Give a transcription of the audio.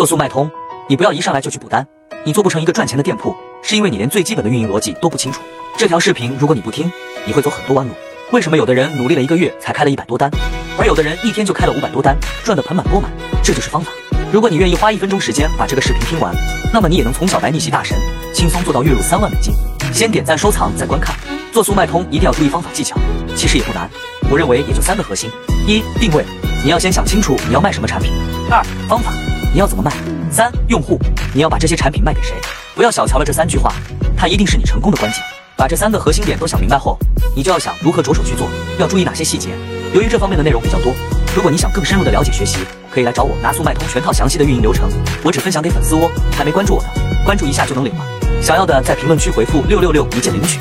做速卖通，你不要一上来就去补单，你做不成一个赚钱的店铺，是因为你连最基本的运营逻辑都不清楚。这条视频如果你不听，你会走很多弯路。为什么有的人努力了一个月才开了一百多单，而有的人一天就开了五百多单，赚得盆满钵满？这就是方法。如果你愿意花一分钟时间把这个视频听完，那么你也能从小白逆袭大神，轻松做到月入三万美金。先点赞收藏再观看。做速卖通一定要注意方法技巧，其实也不难。我认为也就三个核心：一、定位，你要先想清楚你要卖什么产品；二、方法。你要怎么卖？三用户，你要把这些产品卖给谁？不要小瞧了这三句话，它一定是你成功的关键。把这三个核心点都想明白后，你就要想如何着手去做，要注意哪些细节。由于这方面的内容比较多，如果你想更深入的了解学习，可以来找我拿速卖通全套详细的运营流程。我只分享给粉丝哦，还没关注我的，关注一下就能领了。想要的在评论区回复六六六一键领取。